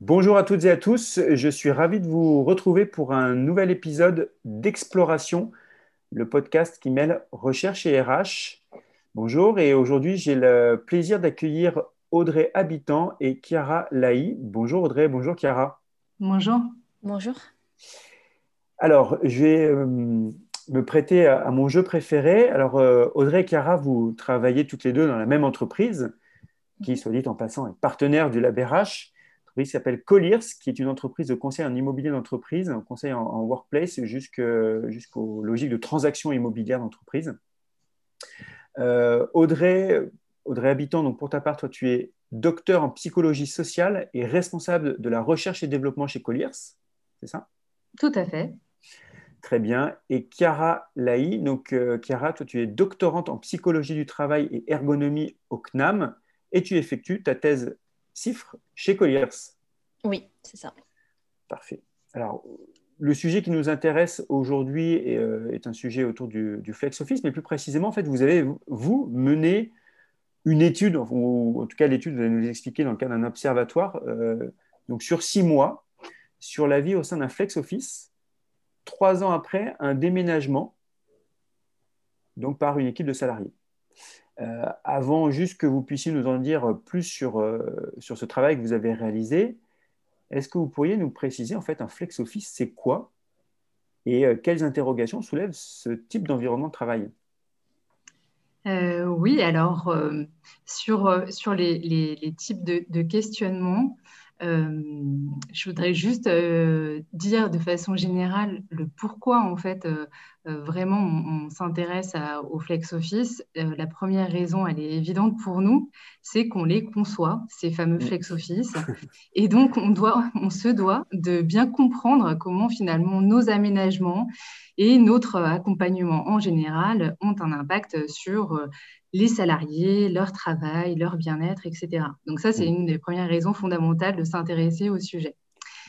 Bonjour à toutes et à tous, je suis ravi de vous retrouver pour un nouvel épisode d'Exploration, le podcast qui mêle recherche et RH. Bonjour, et aujourd'hui j'ai le plaisir d'accueillir Audrey Habitant et Chiara Laï. Bonjour Audrey, bonjour Chiara. Bonjour. Bonjour. Alors, je vais euh, me prêter à, mon jeu préféré. Alors, euh, Audrey et Chiara, vous travaillez toutes les deux dans la même entreprise, qui, soit dit en passant, est partenaire du LabRH qui s'appelle Colliers, qui est une entreprise de conseil en immobilier d'entreprise, un conseil en, workplace jusqu'aux logiques de transactions immobilières d'entreprise. Euh, Audrey, Audrey Habitant, donc pour ta part, toi, tu es docteur en psychologie sociale et responsable de la recherche et développement chez Colliers, c'est ça? Tout à fait. Très bien. Et Chiara Laï, donc euh, Chiara, toi, tu es doctorante en psychologie du travail et ergonomie au CNAM et tu effectues ta thèse CIFRE chez Colliers. Oui, c'est ça. Parfait. Alors, le sujet qui nous intéresse aujourd'hui est, euh, un sujet autour du, flex office, mais plus précisément, en fait, vous avez, vous, mené une étude, ou en tout cas l'étude, vous allez nous expliquer dans le cadre d'un observatoire, euh, donc sur six mois, sur la vie au sein d'un flex office, trois ans après un déménagement, donc par une équipe de salariés. Euh, avant juste que vous puissiez nous en dire plus sur, euh, sur ce travail que vous avez réalisé, est-ce que vous pourriez nous préciser en fait un flex office, c'est quoi? Et euh, quelles interrogations soulève ce type d'environnement de travail? Oui, alors sur, sur les, les, types de, questionnements, je voudrais juste dire de façon générale le pourquoi en fait vraiment on, s'intéresse au flex office. la première raison, elle est évidente pour nous, c'est qu'on les conçoit ces fameux flex office, et donc on doit, on se doit de bien comprendre comment finalement nos aménagements et notre accompagnement en général ont un impact sur les salariés, leur travail, leur bien-être, etc. Donc ça, c'est mmh. une des premières raisons fondamentales de s'intéresser au sujet.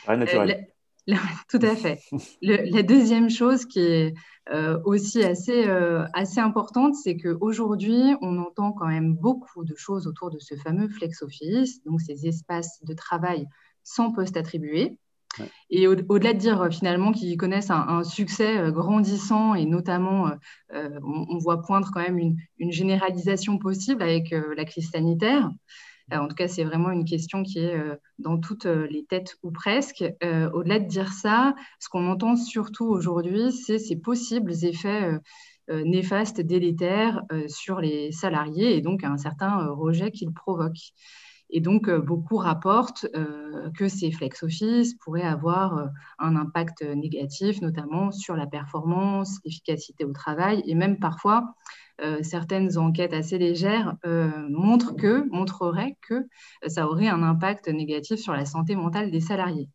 naturel. Tout à fait. la deuxième chose qui est euh, aussi assez, euh, assez importante, c'est qu'aujourd'hui, on entend quand même beaucoup de choses autour de ce fameux flex office, donc ces espaces de travail sans poste attribué. Et au-delà de dire euh, finalement qu'ils connaissent un, succès grandissant et notamment, on, voit poindre quand même une, généralisation possible avec la crise sanitaire. En tout cas, c'est vraiment une question qui est dans toutes les têtes ou presque. au-delà de dire ça, ce qu'on entend surtout aujourd'hui, c'est ces possibles effets néfastes, délétères sur les salariés et donc un certain rejet qu'ils provoquent. Et donc, euh, beaucoup rapportent euh, que ces flex office pourraient avoir euh, un impact négatif, notamment sur la performance, l'efficacité au travail, et même parfois, certaines enquêtes assez légères montrent que, montreraient que ça aurait un impact négatif sur la santé mentale des salariés.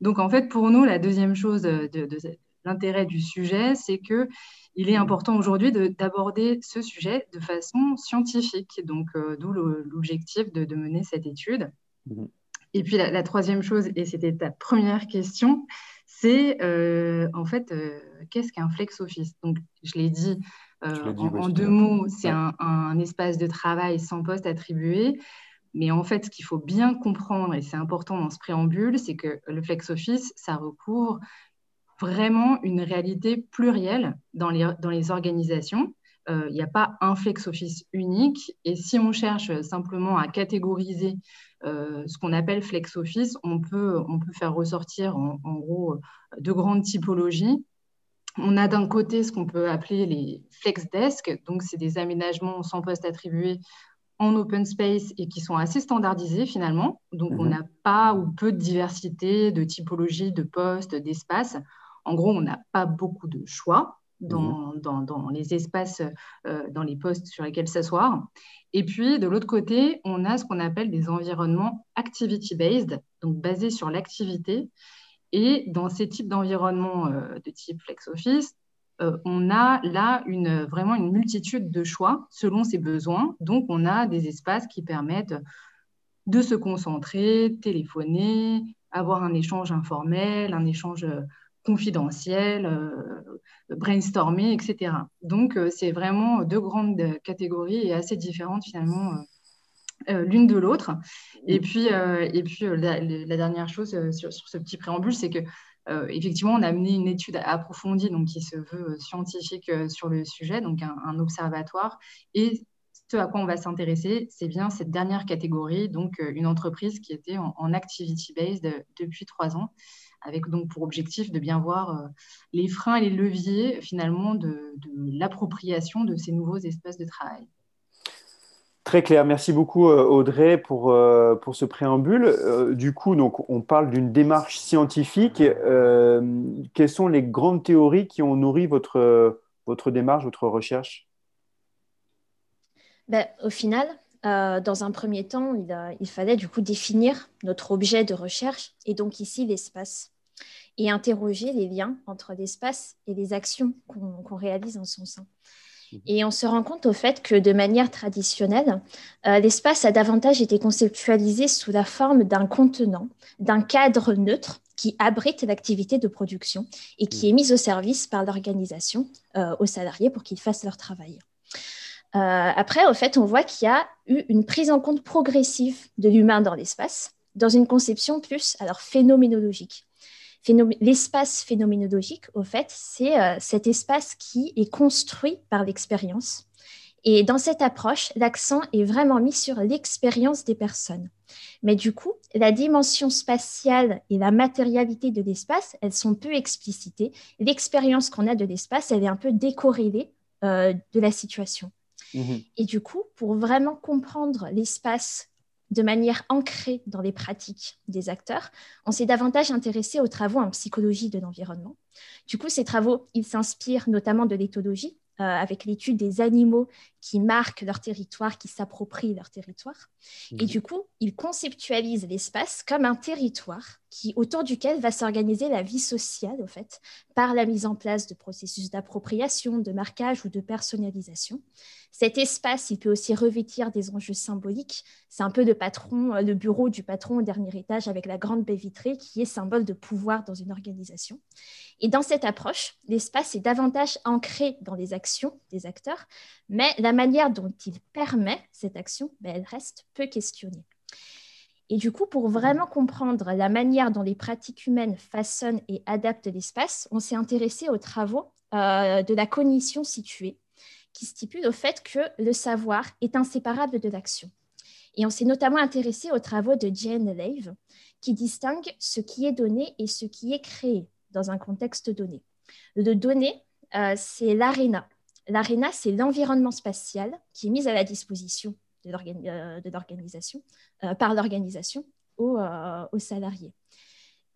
Donc, en fait, pour nous, la deuxième chose de, de l'intérêt du sujet, c'est que il est important aujourd'hui d'aborder ce sujet de façon scientifique, donc euh, d'où l'objectif de, mener cette étude. Mhm. Et puis la, troisième chose, et c'était ta première question, c'est euh, en fait, euh, qu'est-ce qu'un flex office? Donc, je l'ai dit, en, deux mots, c'est un, espace de travail sans poste attribué. Mais en fait, ce qu'il faut bien comprendre, et c'est important dans ce préambule, c'est que le flex office, ça recouvre vraiment une réalité plurielle dans les, dans les organisations. Euh, il n'y a pas un flex office unique. Et si on cherche simplement à catégoriser euh, ce qu'on appelle flex office, on peut, on peut faire ressortir en, gros deux grandes typologies. On a d'un côté ce qu'on peut appeler les flex desks, donc c'est des aménagements sans poste attribué en open space et qui sont assez standardisés finalement. Donc on mhm. n'a pas ou peu de diversité de typologie de postes, d'espaces. En gros, on n'a pas beaucoup de choix dans, mhm. les espaces, euh, dans les postes sur lesquels s'asseoir. Et puis, de l'autre côté, on a ce qu'on appelle des environnements activity-based, donc basés sur l'activité. Et dans ces types d'environnements euh, de type Flex Office, euh, on a là une, vraiment une multitude de choix selon ses besoins. Donc, on a des espaces qui permettent de se concentrer, téléphoner, avoir un échange informel, un échange confidentiel, euh, brainstormer, etc. Donc, euh, c'est vraiment deux grandes catégories et assez différentes finalement l'une de l'autre. Et puis, et puis la, dernière chose sur, ce petit préambule, c'est que effectivement, on a mené une étude approfondie donc, qui se veut scientifique sur le sujet, donc un, observatoire. Et ce à quoi on va s'intéresser, c'est bien cette dernière catégorie, donc une entreprise qui était en, en activity-based depuis trois ans avec donc pour objectif de bien voir euh, les freins et les leviers finalement de, l'appropriation de ces nouveaux espaces de travail. Très clair, merci beaucoup euh, Audrey pour, euh, pour ce préambule. Du coup, donc, on parle d'une démarche scientifique. quelles sont les grandes théories qui ont nourri votre, votre démarche, votre recherche? Ben, Au final, dans un premier temps, il, il, fallait du coup définir notre objet de recherche et donc ici l'espace et interroger les liens entre l'espace et les actions qu'on réalise en son sein. Mhm. Et on se rend compte au fait que de manière traditionnelle, euh, l'espace a davantage été conceptualisé sous la forme d'un contenant, d'un cadre neutre qui abrite l'activité de production et qui mhm. est mise au service par l'organisation euh, aux salariés pour qu'ils fassent leur travail. Euh, après, au fait, on voit qu'il y a eu une prise en compte progressive de l'humain dans l'espace, dans une conception plus alors phénoménologique. L'espace phénoménologique, au fait, c'est euh, cet espace qui est construit par l'expérience. Et dans cette approche, l'accent est vraiment mis sur l'expérience des personnes. Mais du coup, la dimension spatiale et la matérialité de l'espace, elles sont peu explicitées. L'expérience qu'on a de l'espace, elle est un peu décorrélée euh, de la situation. Mmh et du coup, pour vraiment comprendre l'espace de manière ancrée dans les pratiques des acteurs, on s'est davantage intéressé aux travaux en psychologie de l'environnement. Du coup, ces travaux, ils s'inspirent notamment de l'éthologie, euh, avec l'étude des animaux qui marquent leur territoire, qui s'approprient leur territoire. Et mhm. du coup, ils conceptualisent l'espace comme un territoire autour duquel va s'organiser la vie sociale, au fait, par la mise en place de processus d'appropriation, de marquage ou de personnalisation. Cet espace, il peut aussi revêtir des enjeux symboliques. C'est un peu le patron, le bureau du patron au dernier étage avec la grande baie vitrée qui est symbole de pouvoir dans une organisation. Et dans cette approche, l'espace est davantage ancré dans les actions des acteurs, mais la manière dont il permet cette action, ben, elle reste peu questionnée. Et du coup, pour vraiment comprendre la manière dont les pratiques humaines façonnent et adaptent l'espace, on s'est intéressé aux travaux euh, de la cognition située, qui stipule au fait que le savoir est inséparable de l'action. Et on s'est notamment intéressé aux travaux de Jane Lave, qui distingue ce qui est donné et ce qui est créé dans un contexte donné. Le donné, euh, c'est l'aréna. L'aréna, c'est l'environnement spatial qui est mis à la disposition de euh, l'organisation, euh, par l'organisation aux, aux, salariés.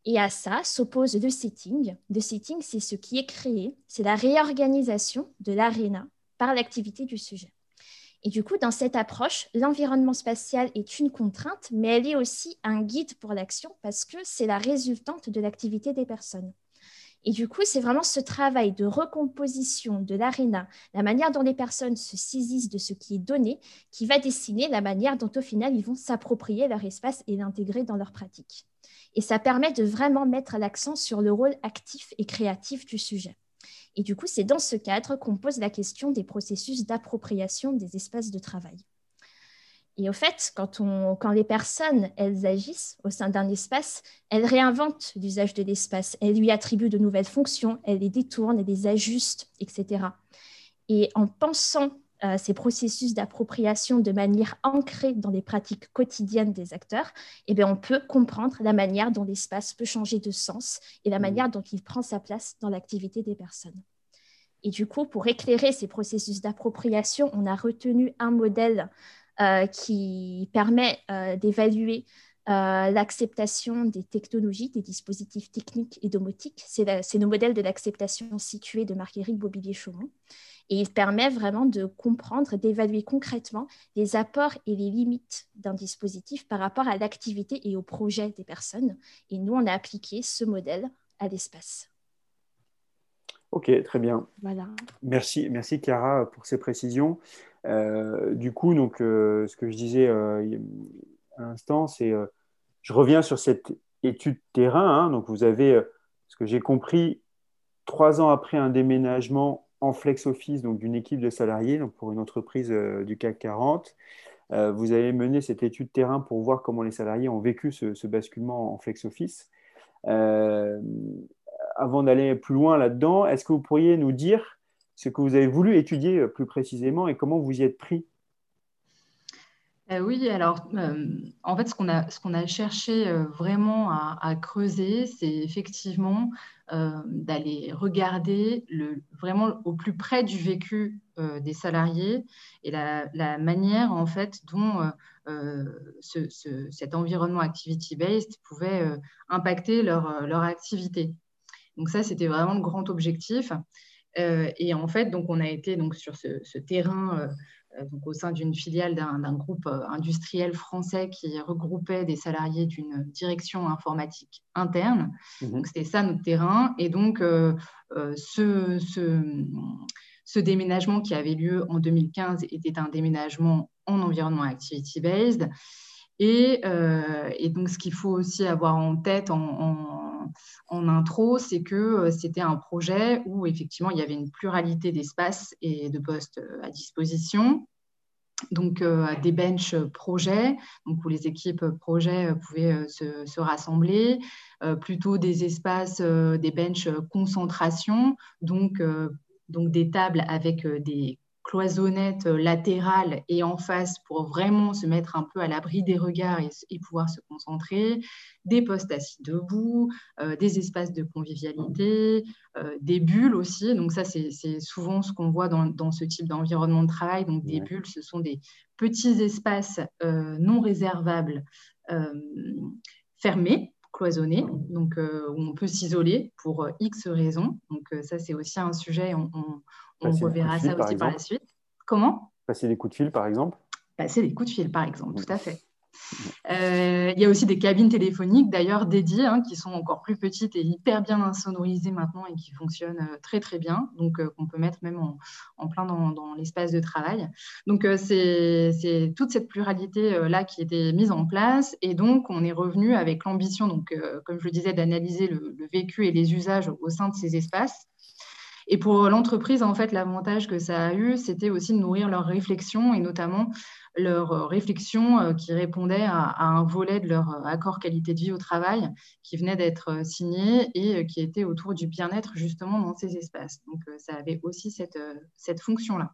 Et à ça s'oppose le setting. Le setting, c'est ce qui est créé, c'est la réorganisation de l'aréna par l'activité du sujet. Et du coup, dans cette approche, l'environnement spatial est une contrainte, mais elle est aussi un guide pour l'action parce que c'est la résultante de l'activité des personnes. Et du coup, c'est vraiment ce travail de recomposition de l'aréna, la manière dont les personnes se saisissent de ce qui est donné, qui va dessiner la manière dont au final ils vont s'approprier leur espace et l'intégrer dans leur pratique. Et ça permet de vraiment mettre l'accent sur le rôle actif et créatif du sujet. Et du coup, c'est dans ce cadre qu'on pose la question des processus d'appropriation des espaces de travail. Et au fait, quand, on, quand les personnes, elles agissent au sein d'un espace, elles réinventent l'usage de l'espace, elles lui attribuent de nouvelles fonctions, elles les détournent, elles les ajustent, etc. Et en pensant ces processus d'appropriation de manière ancrée dans les pratiques quotidiennes des acteurs, eh bien, on peut comprendre la manière dont l'espace peut changer de sens et la mmh. manière dont il prend sa place dans l'activité des personnes. Et du coup, pour éclairer ces processus d'appropriation, on a retenu un modèle qui permet euh, d'évaluer euh, l'acceptation des technologies, des dispositifs techniques et domotiques. C'est le modèle de l'acceptation située de Marguerite Bobillier-Chaumont. Et il permet vraiment de comprendre, d'évaluer concrètement les apports et les limites d'un dispositif par rapport à l'activité et au projet des personnes. Et nous, on a appliqué ce modèle à l'espace. Ok, très bien. Voilà. Merci, merci Chiara pour ces précisions. Euh, du coup, donc, euh, ce que je disais euh, à l'instant, c'est je reviens sur cette étude terrain. Hein. donc, vous avez, ce que j'ai compris, trois ans après un déménagement en flex office, donc d'une équipe de salariés, donc pour une entreprise du CAC 40, vous avez mené cette étude terrain pour voir comment les salariés ont vécu ce, basculement en flex office. avant d'aller plus loin là-dedans, est-ce que vous pourriez nous dire ce que vous avez voulu étudier plus précisément et comment vous y êtes pris? Euh, oui, alors euh, en fait, ce qu'on a, cherché euh, vraiment à, creuser, c'est effectivement d'aller regarder vraiment au plus près du vécu des salariés et la, manière en fait dont cet environnement activity-based pouvait impacter leur activité. Donc ça, c'était vraiment le grand objectif. Et en fait, donc on a été donc sur ce, ce terrain euh, donc au sein d'une filiale d'un groupe euh, industriel français qui regroupait des salariés d'une direction informatique interne. Mhm. Donc c'était ça notre terrain. Et donc euh, ce, ce, déménagement qui avait lieu en 2015 était un déménagement en environnement activity-based. Et, et, donc ce qu'il faut aussi avoir en tête en en intro, c'est que euh, c'était un projet où effectivement il y avait une pluralité d'espaces et de postes euh, à disposition. Donc euh, des benches projets, donc où les équipes projets pouvaient se, rassembler, plutôt des espaces, des benches concentration, donc, donc des tables avec des cloisonnette euh, latérale et en face pour vraiment se mettre un peu à l'abri des regards et, pouvoir se concentrer, des postes assis debout, euh, des espaces de convivialité, euh, des bulles aussi. Donc ça, c'est souvent ce qu'on voit dans, ce type d'environnement de travail. Donc des bulles, ce sont des petits espaces non réservables fermés cloisonnés, donc où on peut s'isoler pour X raisons. Donc ça, c'est aussi un sujet, on, on reverra ça aussi par, la suite. Comment? Passer des coups de fil, par exemple? Passer des coups de fil, par exemple, tout à fait. Euh, il y a aussi des cabines téléphoniques d'ailleurs dédiées hein, qui sont encore plus petites et hyper bien insonorisées maintenant et qui fonctionnent euh, très très bien, donc euh, qu'on peut mettre même en, plein dans, l'espace de travail. Donc c'est toute cette pluralité là qui était mise en place. Et donc on est revenu avec l'ambition, donc comme je le disais, d'analyser le, vécu et les usages au sein de ces espaces. Et pour l'entreprise, en fait, l'avantage que ça a eu, c'était aussi de nourrir leurs réflexions et notamment leurs réflexions euh, qui répondaient à, un volet de leur euh, accord qualité de vie au travail qui venait d'être euh, signé et qui était autour du bien-être justement dans ces espaces. Donc, ça avait aussi cette, cette fonction-là.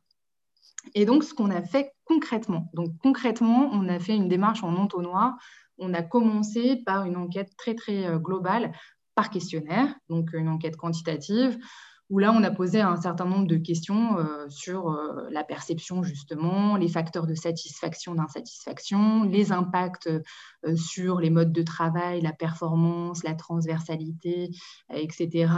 Et donc, ce qu'on a fait concrètement, donc concrètement, on a fait une démarche en entonnoir. On a commencé par une enquête très, très globale par questionnaire, donc une enquête quantitative où là, on a posé un certain nombre de questions euh, sur euh, la perception, justement, les facteurs de satisfaction, d'insatisfaction, les impacts euh, sur les modes de travail, la performance, la transversalité, etc.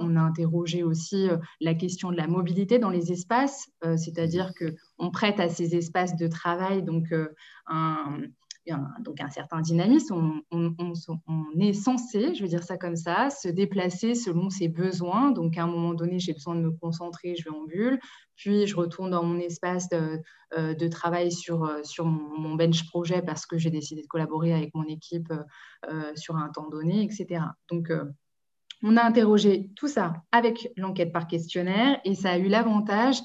On a interrogé aussi la question de la mobilité dans les espaces, c'est-à-dire qu'on prête à ces espaces de travail donc un donc un certain dynamisme. On, est censé, je veux dire ça comme ça, se déplacer selon ses besoins. Donc à un moment donné, j'ai besoin de me concentrer, je vais en bulle, puis je retourne dans mon espace de, euh, travail sur, euh, sur mon, bench projet parce que j'ai décidé de collaborer avec mon équipe euh, sur un temps donné, etc. Donc on a interrogé tout ça avec l'enquête par questionnaire et ça a eu l'avantage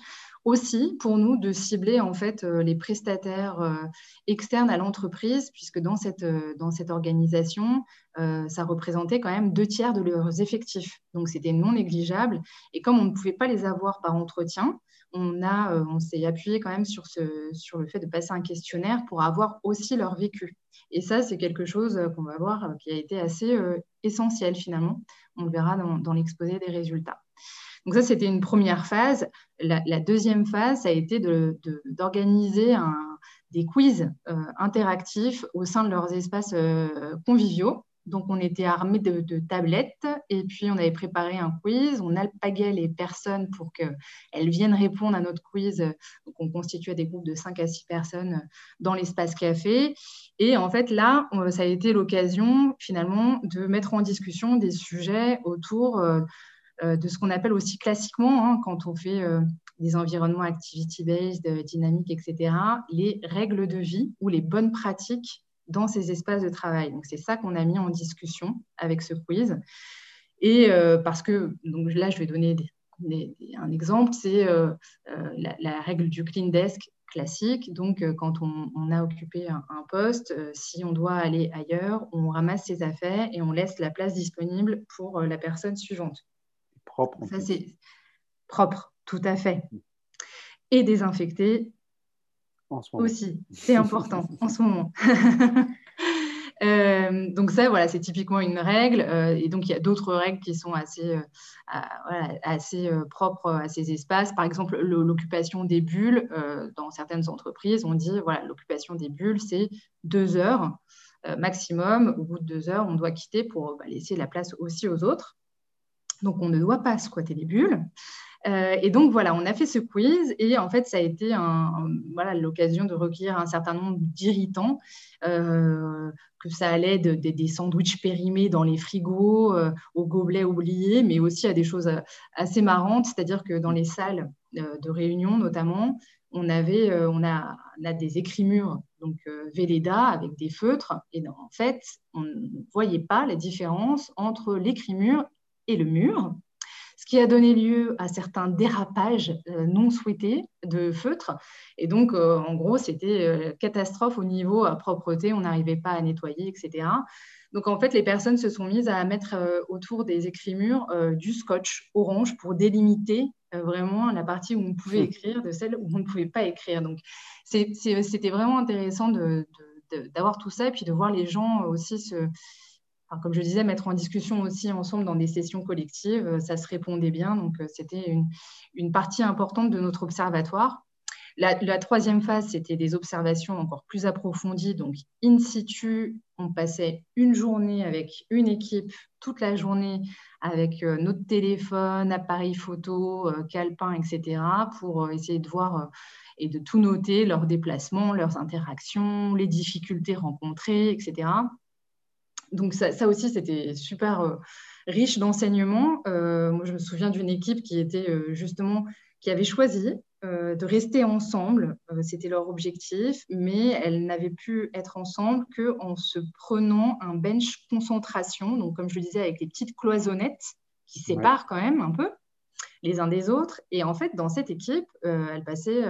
aussi pour nous de cibler en fait euh, les prestataires euh, externes à l'entreprise, puisque dans cette, euh, dans cette organisation, ça représentait quand même deux tiers de leurs effectifs. Donc c'était non négligeable. Et comme on ne pouvait pas les avoir par entretien, on, on s'est appuyé quand même sur, ce, sur le fait de passer un questionnaire pour avoir aussi leur vécu. Et ça, c'est quelque chose qu'on va voir qui a été assez essentiel finalement. On le verra dans, dans l'exposé des résultats. Donc ça, c'était une première phase. La, deuxième phase, ça a été d'organiser des quiz euh, interactifs au sein de leurs espaces euh, conviviaux. Donc, on était armés de, tablettes et puis on avait préparé un quiz. On alpaguait les personnes pour qu'elles viennent répondre à notre quiz. Donc, on constituait des groupes de 5 à 6 personnes dans l'espace café. Et en fait, là, ça a été l'occasion finalement de mettre en discussion des sujets autour euh, de ce qu'on appelle aussi classiquement, hein, quand on fait euh, des environnements activity-based, euh, dynamiques, etc., les règles de vie ou les bonnes pratiques dans ces espaces de travail. Donc, c'est ça qu'on a mis en discussion avec ce quiz. Et parce que, donc là, je vais donner un exemple, c'est la, règle du clean desk classique. Donc, quand on, a occupé un, poste, si on doit aller ailleurs, on ramasse ses affaires et on laisse la place disponible pour la personne suivante. Propre. Ça, c'est propre, tout à fait. Et désinfecté aussi. C'est important en ce moment. Euh, donc ça, voilà, c'est typiquement une règle. Euh, et donc, il y a d'autres règles qui sont assez, euh, assez propres à ces espaces. Par exemple, l'occupation des bulles. dans certaines entreprises, on dit, voilà, l'occupation des bulles, c'est deux heures maximum. Au bout de deux heures, on doit quitter pour bah, laisser la place aussi aux autres. Donc, on ne doit pas squatter les bulles. Euh, et donc voilà, on a fait ce quiz et en fait, ça a été voilà, l'occasion de recueillir un certain nombre d'irritants, euh, que ça allait de, des sandwichs périmés dans les frigos, euh, aux gobelets oubliés, mais aussi à des choses assez marrantes, c'est-à-dire que dans les salles de réunion notamment, on avait on a, a, des écrimures, donc Véleda avec des feutres, et en fait, on ne voyait pas la différence entre l'écrimure et le mur ce qui a donné lieu à certains dérapages euh, non souhaités de feutres. Et donc, euh, en gros, c'était euh, catastrophe au niveau à propreté, on n'arrivait pas à nettoyer, etc. Donc, en fait, les personnes se sont mises à mettre autour des écrimures du scotch orange pour délimiter vraiment la partie où on pouvait mmh. écrire de celle où on ne pouvait pas écrire. Donc, c'était vraiment intéressant d'avoir tout ça et puis de voir les gens aussi se comme je disais, mettre en discussion aussi ensemble dans des sessions collectives, euh, ça se répondait bien. Donc, euh, c'était une, partie importante de notre observatoire. La, troisième phase, c'était des observations encore plus approfondies. Donc, in situ, on passait une journée avec une équipe, toute la journée, avec euh, notre téléphone, appareil photo, calepin, etc., pour essayer de voir et de tout noter, leurs déplacements, leurs interactions, les difficultés rencontrées, etc donc ça, aussi, c'était super euh, riche d'enseignements. Euh, moi, je me souviens d'une équipe qui était euh, justement, qui avait choisi de rester ensemble. c'était leur objectif, mais elles n'avaient pu être ensemble qu'en se prenant un bench concentration. Donc, comme je le disais, avec les petites cloisonnettes qui séparent quand même un peu les uns des autres. Et en fait, dans cette équipe, elles passaient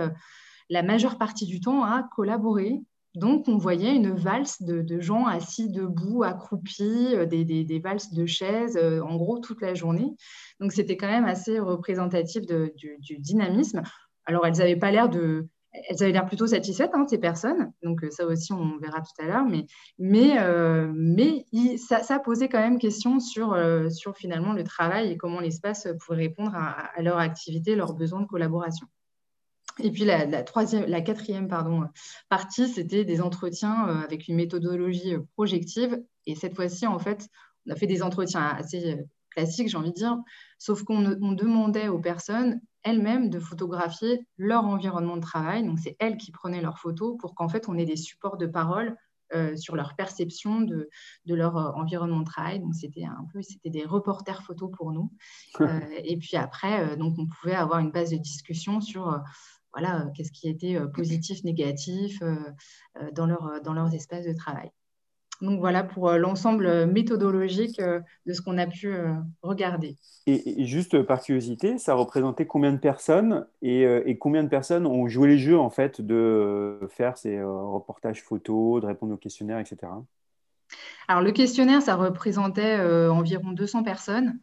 la majeure partie du temps à collaborer donc, on voyait une valse de, gens assis debout, accroupis, euh, des, valses de chaises, euh, en gros, toute la journée. Donc, c'était quand même assez représentatif du, dynamisme. Alors, elles n'avaient pas l'air de... Elles avaient l'air plutôt satisfaites, hein, ces personnes. Donc, euh, ça aussi, on verra tout à l'heure. Mais, mais, mais ça, posait quand même question sur, sur finalement le travail et comment l'espace pourrait répondre à, à leur activité, leurs besoins de collaboration. Et puis la, troisième, la quatrième pardon, partie, c'était des entretiens euh, avec une méthodologie euh, projective. Et cette fois-ci, en fait, on a fait des entretiens assez euh, classiques, j'ai envie de dire, sauf qu'on demandait aux personnes elles-mêmes de photographier leur environnement de travail. Donc, c'est elles qui prenaient leurs photos pour qu'en fait, on ait des supports de parole sur leur perception de, de leur environnement de travail. Donc, c'était un peu, c'était des reporters photos pour nous. et puis après, donc, on pouvait avoir une base de discussion sur voilà, euh, qu'est-ce qui était euh, positif, négatif euh, dans, leur, dans leurs espaces de travail. Donc voilà pour l'ensemble méthodologique de ce qu'on a pu regarder. Et, juste par curiosité, ça représentait combien de personnes et, combien de personnes ont joué les jeux en fait de faire ces reportages photos, de répondre aux questionnaires, etc. Alors le questionnaire, ça représentait environ 200 personnes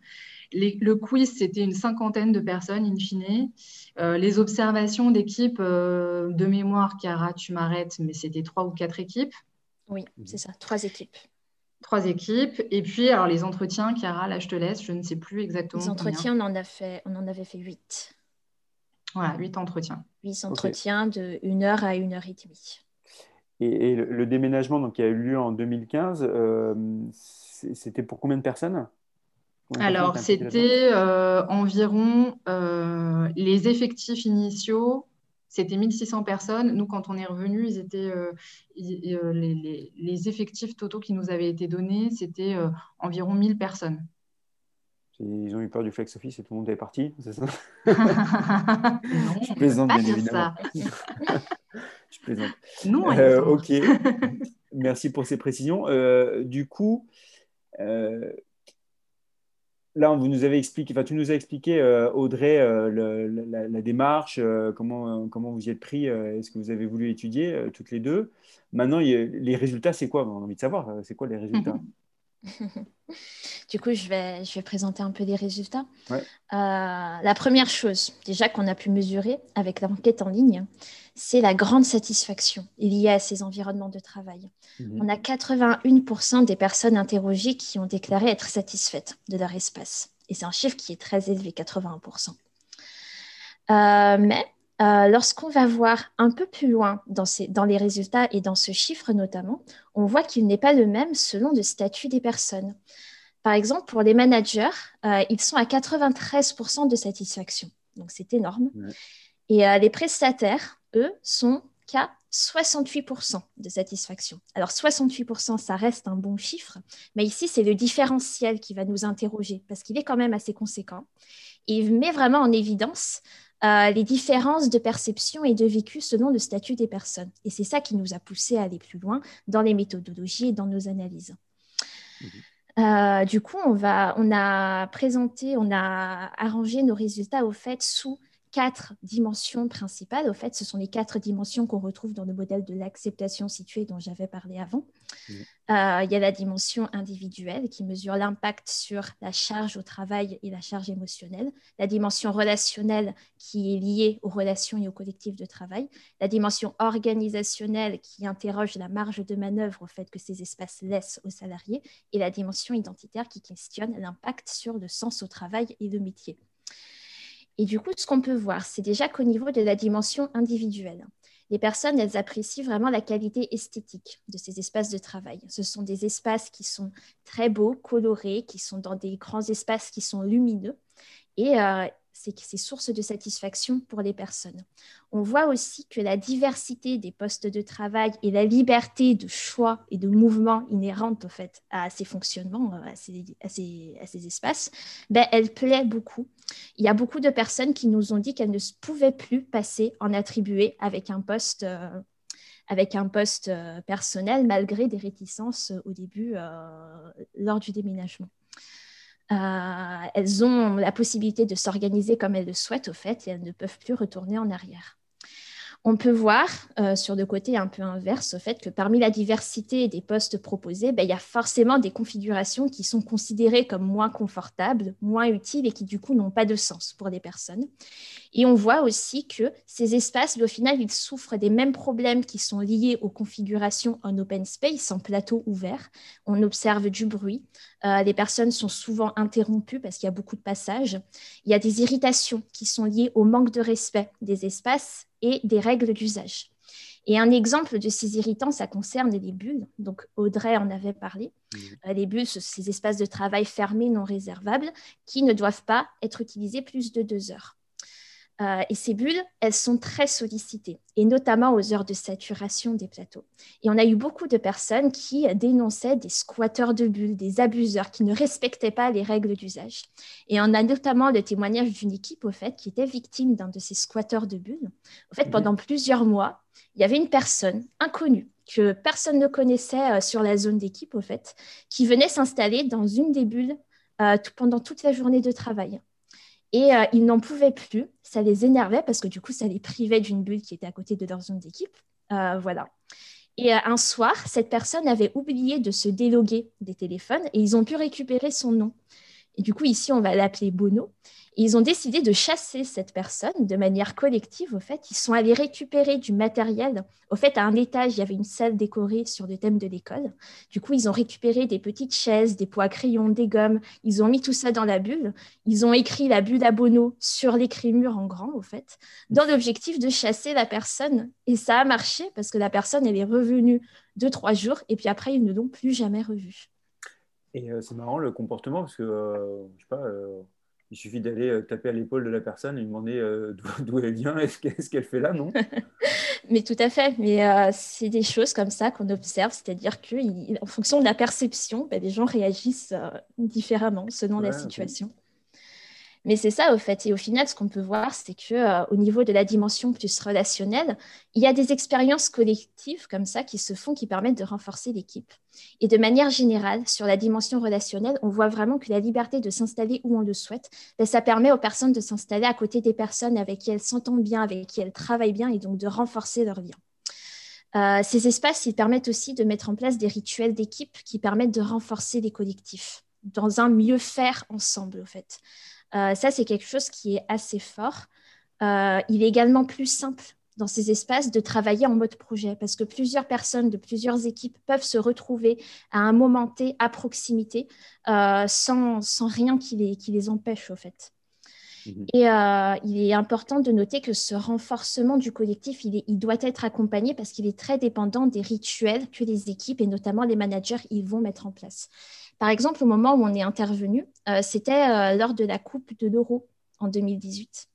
le quiz, c'était une cinquantaine de personnes, in fine. Euh, les observations d'équipes euh, de mémoire, Chiara, tu m'arrêtes, mais c'était trois ou quatre équipes. Oui, c'est ça, trois équipes. Trois équipes. Et puis, alors les entretiens, Chiara, là, je te laisse, je ne sais plus exactement. Les entretiens, on en, a fait, on en avait fait huit. Voilà, huit entretiens. Huit entretiens de une heure à une heure et demie. Et, le, déménagement donc, qui a eu lieu en 2015, euh, c'était pour combien de personnes? Alors, c'était euh, environ euh, les effectifs initiaux, c'était 1600 personnes. Nous, quand on est revenu, ils étaient, euh, les, effectifs totaux qui nous avaient été donnés, c'était environ 1000 personnes. Ils ont eu peur du flex office et tout le monde est parti, c'est ça? Je plaisante, bien évidemment. Je plaisante. Non, ok. Merci pour ces précisions. du coup, là, vous nous avez expliqué, enfin, tu nous as expliqué, euh, Audrey, euh, la, démarche, euh, comment, comment vous y êtes pris, est-ce que vous avez voulu étudier toutes les deux. Maintenant, les résultats, c'est quoi? On a envie de savoir, c'est quoi les résultats? du coup, je vais, je vais présenter un peu les résultats. la première chose, déjà qu'on a pu mesurer avec l'enquête en ligne, c'est la grande satisfaction liée à ces environnements de travail. Mhm. On a 81% des personnes interrogées qui ont déclaré être satisfaites de leur espace. Et c'est un chiffre qui est très élevé, 81%. Euh, mais euh, lorsqu'on va voir un peu plus loin dans, dans, les résultats et dans ce chiffre notamment, on voit qu'il n'est pas le même selon le statut des personnes. Par exemple, pour les managers, euh, ils sont à 93% de satisfaction. Donc c'est énorme. Et les prestataires, eux, sont qu'à 68% de satisfaction. Alors 68%, ça reste un bon chiffre, mais ici, c'est le différentiel qui va nous interroger parce qu'il est quand même assez conséquent. Et il met vraiment en évidence euh, les différences de perception et de vécu selon le statut des personnes. Et c'est ça qui nous a poussé à aller plus loin dans les méthodologies et dans nos analyses. Mhm. Euh, du coup, on, va, on a présenté, on a arrangé nos résultats au fait sous quatre dimensions principales. Au fait, ce sont les quatre dimensions qu'on retrouve dans le modèle de l'acceptation située dont j'avais parlé avant. Euh, il y a la dimension individuelle qui mesure l'impact sur la charge au travail et la charge émotionnelle. La dimension relationnelle qui est liée aux relations et aux collectifs de travail. La dimension organisationnelle qui interroge la marge de manœuvre au fait que ces espaces laissent aux salariés. Et la dimension identitaire qui questionne l'impact sur le sens au travail et le métier. Et du coup, ce qu'on peut voir, c'est déjà qu'au niveau de la dimension individuelle, les personnes, elles apprécient vraiment la qualité esthétique de ces espaces de travail. Ce sont des espaces qui sont très beaux, colorés, qui sont dans des grands espaces qui sont lumineux. Et euh, c'est source de satisfaction pour les personnes. On voit aussi que la diversité des postes de travail et la liberté de choix et de mouvement inhérente au fait à ces fonctionnements, euh, à ces, à ces, espaces, ben, elle plaît beaucoup. Il y a beaucoup de personnes qui nous ont dit qu'elles ne pouvaient plus passer en attribué avec un poste. Euh, avec un poste euh, personnel malgré des réticences au début lors du déménagement. Euh, elles ont la possibilité de s'organiser comme elles le souhaitent, au fait, et elles ne peuvent plus retourner en arrière. On peut voir euh, sur le côté un peu inverse au fait que parmi la diversité des postes proposés, ben, il y a forcément des configurations qui sont considérées comme moins confortables, moins utiles et qui du coup n'ont pas de sens pour les personnes. Et on voit aussi que ces espaces, ben, au final, ils souffrent des mêmes problèmes qui sont liés aux configurations en open space, en plateau ouvert. On observe du bruit. Euh, les personnes sont souvent interrompues parce qu'il y a beaucoup de passages. Il y a des irritations qui sont liées au manque de respect des espaces et des règles d'usage. Et un exemple de ces irritants, ça concerne les bulles. Donc Audrey en avait parlé. Mmh. Euh, les bulles, ces espaces de travail fermés non réservables qui ne doivent pas être utilisés plus de deux heures. Euh, et ces bulles, elles sont très sollicitées, et notamment aux heures de saturation des plateaux. Et on a eu beaucoup de personnes qui dénonçaient des squatteurs de bulles, des abuseurs qui ne respectaient pas les règles d'usage. Et on a notamment le témoignage d'une équipe, au fait, qui était victime d'un de ces squatteurs de bulles. Au fait, pendant plusieurs mois, il y avait une personne inconnue que personne ne connaissait euh, sur la zone d'équipe, au fait, qui venait s'installer dans une des bulles euh, pendant toute la journée de travail. Et euh, ils n'en pouvaient plus. Ça les énervait parce que du coup, ça les privait d'une bulle qui était à côté de leur zone d'équipe. Euh, voilà. Et euh, un soir, cette personne avait oublié de se déloguer des téléphones et ils ont pu récupérer son nom. Et du coup, ici, on va l'appeler Bono ils ont décidé de chasser cette personne de manière collective. Au fait, ils sont allés récupérer du matériel. Au fait, à un étage, il y avait une salle décorée sur le thème de l'école. Du coup, ils ont récupéré des petites chaises, des poids à crayons, des gommes. Ils ont mis tout ça dans la bulle. Ils ont écrit la bulle à Bono sur l'écrit-mur en grand, au fait, dans l'objectif de chasser la personne. Et ça a marché parce que la personne, elle est revenue deux, trois jours. Et puis après, ils ne l'ont plus jamais revue. Et euh, c'est marrant le comportement parce que, euh, je sais pas, euh, il suffit d'aller euh, taper à l'épaule de la personne et lui demander euh, d'où elle vient et ce qu'elle fait là, non? Mais tout à fait. Mais euh, c'est des choses comme ça qu'on observe, c'est-à-dire qu'en fonction de la perception, ben, les gens réagissent différemment selon la situation. Mais c'est ça, au fait. Et au final, ce qu'on peut voir, c'est que euh, au niveau de la dimension plus relationnelle, il y a des expériences collectives comme ça qui se font, qui permettent de renforcer l'équipe. Et de manière générale, sur la dimension relationnelle, on voit vraiment que la liberté de s'installer où on le souhaite, ben, ça permet aux personnes de s'installer à côté des personnes avec qui elles s'entendent bien, avec qui elles travaillent bien, et donc de renforcer leur lien. Euh, ces espaces, ils permettent aussi de mettre en place des rituels d'équipe qui permettent de renforcer les collectifs dans un mieux faire ensemble, au fait. Euh, ça, c'est quelque chose qui est assez fort. Euh, il est également plus simple dans ces espaces de travailler en mode projet parce que plusieurs personnes de plusieurs équipes peuvent se retrouver à un moment T à proximité euh, sans, sans, rien qui les, qui les empêche, au fait. Mhm. Et il est important de noter que ce renforcement du collectif, il, il doit être accompagné parce qu'il est très dépendant des rituels que les équipes et notamment les managers ils vont mettre en place. Par exemple, au moment où on est intervenu, euh, c'était euh, lors de la Coupe de l'Euro en 2018.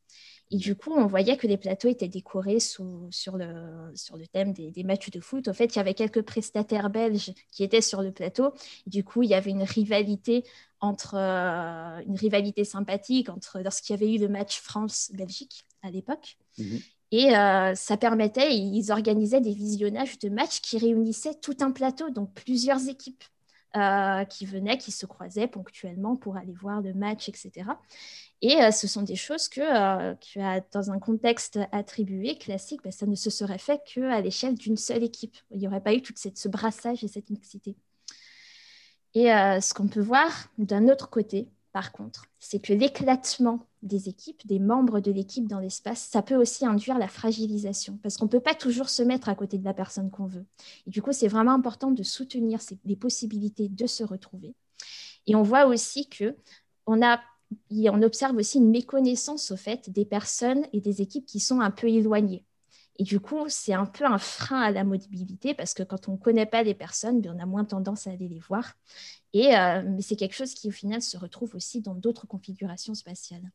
Et du coup, on voyait que les plateaux étaient décorés sous, sur, le, sur le thème des, matchs de foot. En fait, il y avait quelques prestataires belges qui étaient sur le plateau. du coup, il y avait une rivalité entre euh, une rivalité sympathique entre lorsqu'il y avait eu le match France-Belgique à l'époque. Mhm. Et ça permettait, ils organisaient des visionnages de matchs qui réunissaient tout un plateau, donc plusieurs équipes. Euh, qui venaient, qui se croisaient ponctuellement pour aller voir le match, etc. Et euh, ce sont des choses que, euh, dans un contexte attribué, classique, ben, ça ne se serait fait qu'à l'échelle d'une seule équipe. Il n'y aurait pas eu tout ce brassage et cette mixité. Et ce qu'on peut voir d'un autre côté, par contre, c'est que l'éclatement des équipes, des membres de l'équipe dans l'espace, ça peut aussi induire la fragilisation, parce qu'on ne peut pas toujours se mettre à côté de la personne qu'on veut. Et du coup, c'est vraiment important de soutenir les possibilités de se retrouver. Et on voit aussi que on a on observe aussi une méconnaissance au fait des personnes et des équipes qui sont un peu éloignées. Et du coup, c'est un peu un frein à la mobilité parce que quand on ne connaît pas les personnes, ben, on a moins tendance à aller les voir. Et euh, mais c'est quelque chose qui, au final, se retrouve aussi dans d'autres configurations spatiales.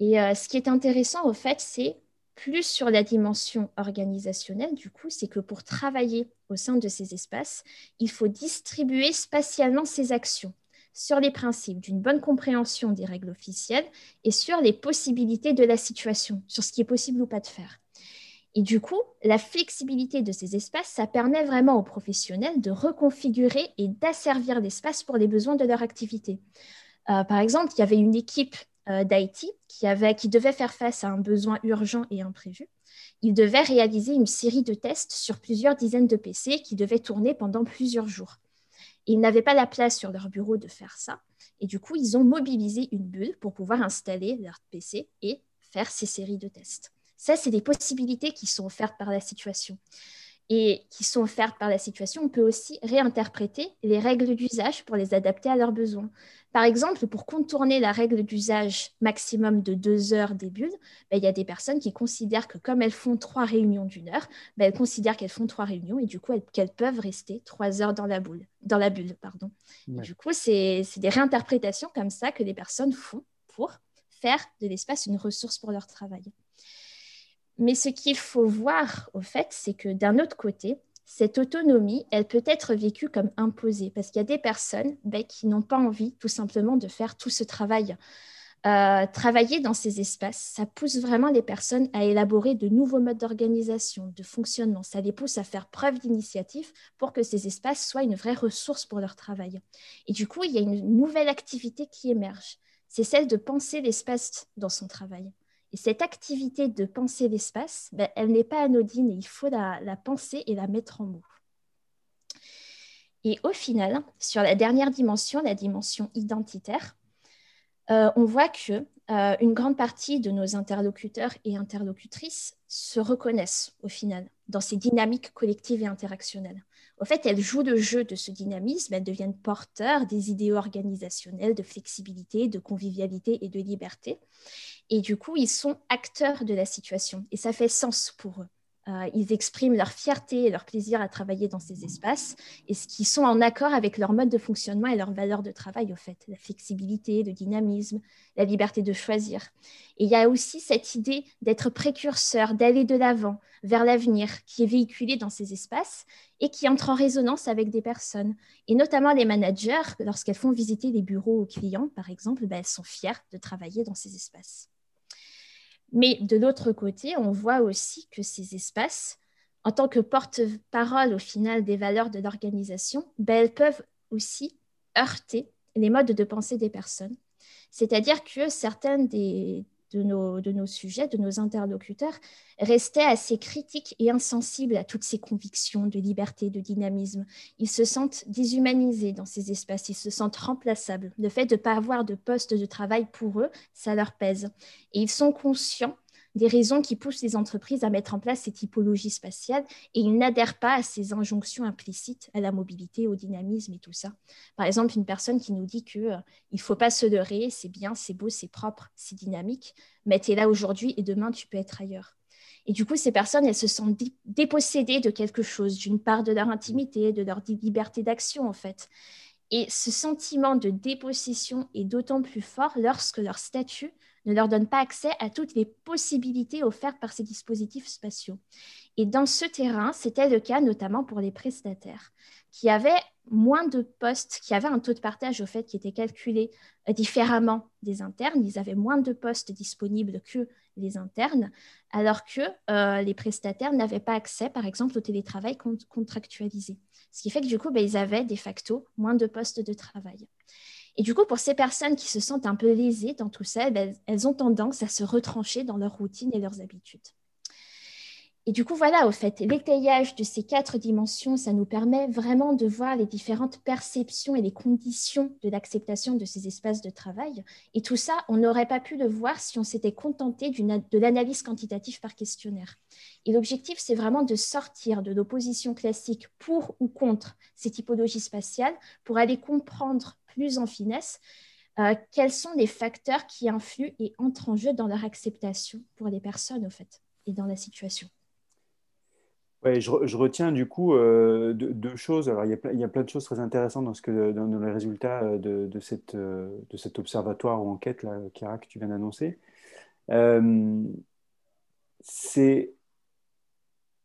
Et euh, ce qui est intéressant, au fait, c'est plus sur la dimension organisationnelle, du coup, c'est que pour travailler au sein de ces espaces, il faut distribuer spatialement ces actions sur les principes d'une bonne compréhension des règles officielles et sur les possibilités de la situation, sur ce qui est possible ou pas de faire. Et du coup, la flexibilité de ces espaces, ça permet vraiment aux professionnels de reconfigurer et d'asservir l'espace pour les besoins de leur activité. Euh, par exemple, il y avait une équipe euh, d'IT qui, qui devait faire face à un besoin urgent et imprévu. Ils devaient réaliser une série de tests sur plusieurs dizaines de PC qui devaient tourner pendant plusieurs jours. ils n'avaient pas la place sur leur bureau de faire ça. Et du coup, ils ont mobilisé une bulle pour pouvoir installer leur PC et faire ces séries de tests. Ça, c'est des possibilités qui sont offertes par la situation. Et qui sont offertes par la situation, on peut aussi réinterpréter les règles d'usage pour les adapter à leurs besoins. Par exemple, pour contourner la règle d'usage maximum de deux heures des bulles, ben, il y a des personnes qui considèrent que comme elles font trois réunions d'une heure, ben, elles considèrent qu'elles font trois réunions et du coup qu'elles peuvent rester trois heures dans la, boule, dans la bulle. Pardon. Du coup, c'est des réinterprétations comme ça que les personnes font pour faire de l'espace une ressource pour leur travail. Mais ce qu'il faut voir, au fait, c'est que d'un autre côté, cette autonomie, elle peut être vécue comme imposée, parce qu'il y a des personnes ben, qui n'ont pas envie tout simplement de faire tout ce travail. Euh, travailler dans ces espaces, ça pousse vraiment les personnes à élaborer de nouveaux modes d'organisation, de fonctionnement. Ça les pousse à faire preuve d'initiative pour que ces espaces soient une vraie ressource pour leur travail. Et du coup, il y a une nouvelle activité qui émerge. C'est celle de penser l'espace dans son travail. Et cette activité de penser l'espace, ben, elle n'est pas anodine et il faut la, penser et la mettre en mots. Et au final, sur la dernière dimension, la dimension identitaire, euh, on voit que euh, une grande partie de nos interlocuteurs et interlocutrices se reconnaissent au final dans ces dynamiques collectives et interactionnelles. Au fait, elles jouent le jeu de ce dynamisme, elles deviennent porteurs des idéaux organisationnels de flexibilité, de convivialité et de liberté. Et du coup, ils sont acteurs de la situation. Et ça fait sens pour eux. euh, ils expriment leur fierté et leur plaisir à travailler dans ces espaces et ce qui sont en accord avec leur mode de fonctionnement et leurs valeurs de travail, au fait, la flexibilité, le dynamisme, la liberté de choisir. Et il y a aussi cette idée d'être précurseur, d'aller de l'avant vers l'avenir qui est véhiculée dans ces espaces et qui entre en résonance avec des personnes. Et notamment les managers, lorsqu'elles font visiter les bureaux aux clients, par exemple, ben, elles sont fières de travailler dans ces espaces. Mais de l'autre côté, on voit aussi que ces espaces, en tant que porte-parole au final des valeurs de l'organisation, ben, elles peuvent aussi heurter les modes de pensée des personnes. C'est-à-dire que certaines des, de nos, sujets, de nos interlocuteurs, restaient assez critiques et insensibles à toutes ces convictions de liberté, de dynamisme. Ils se sentent déshumanisés dans ces espaces, ils se sentent remplaçables. Le fait de ne pas avoir de poste de travail pour eux, ça leur pèse. Et ils sont conscients des raisons qui poussent les entreprises à mettre en place ces typologies spatiales et ils n'adhèrent pas à ces injonctions implicites à la mobilité, au dynamisme et tout ça. Par exemple, une personne qui nous dit qu'il euh, ne faut pas se leurrer, c'est bien, c'est beau, c'est propre, c'est dynamique, mais tu es là aujourd'hui et demain tu peux être ailleurs. Et du coup, ces personnes, elles se sentent dépossédées de quelque chose, d'une part de leur intimité, de leur liberté d'action en fait. Et ce sentiment de dépossession est d'autant plus fort lorsque leur statut ne leur donne pas accès à toutes les possibilités offertes par ces dispositifs spatiaux. Et dans ce terrain, c'était le cas notamment pour les prestataires, qui avaient moins de postes, qui avaient un taux de partage au fait qui était calculé euh, différemment des internes. Ils avaient moins de postes disponibles que les internes, alors que euh, les prestataires n'avaient pas accès, par exemple, au télétravail contractualisé. Ce qui fait que du coup, ben, ils avaient de facto moins de postes de travail. Et du coup, pour ces personnes qui se sentent un peu lésées dans tout ça, ben, elles ont tendance à se retrancher dans leur routine et leurs habitudes. Et du coup, voilà, au fait, l'étayage de ces quatre dimensions, ça nous permet vraiment de voir les différentes perceptions et les conditions de l'acceptation de ces espaces de travail. Et tout ça, on n'aurait pas pu le voir si on s'était contenté de l'analyse quantitative par questionnaire. Et l'objectif, c'est vraiment de sortir de l'opposition classique pour ou contre ces typologies spatiales pour aller comprendre plus en finesse euh, quels sont les facteurs qui influent et entrent en jeu dans leur acceptation pour les personnes, au fait, et dans la situation? Je, retiens du coup euh, deux, choses. Alors, il y, a, plein de choses très intéressantes dans, ce que, dans, les résultats euh, de, de, cette, de cet observatoire ou enquête, là, Kira, que tu viens d'annoncer. c'est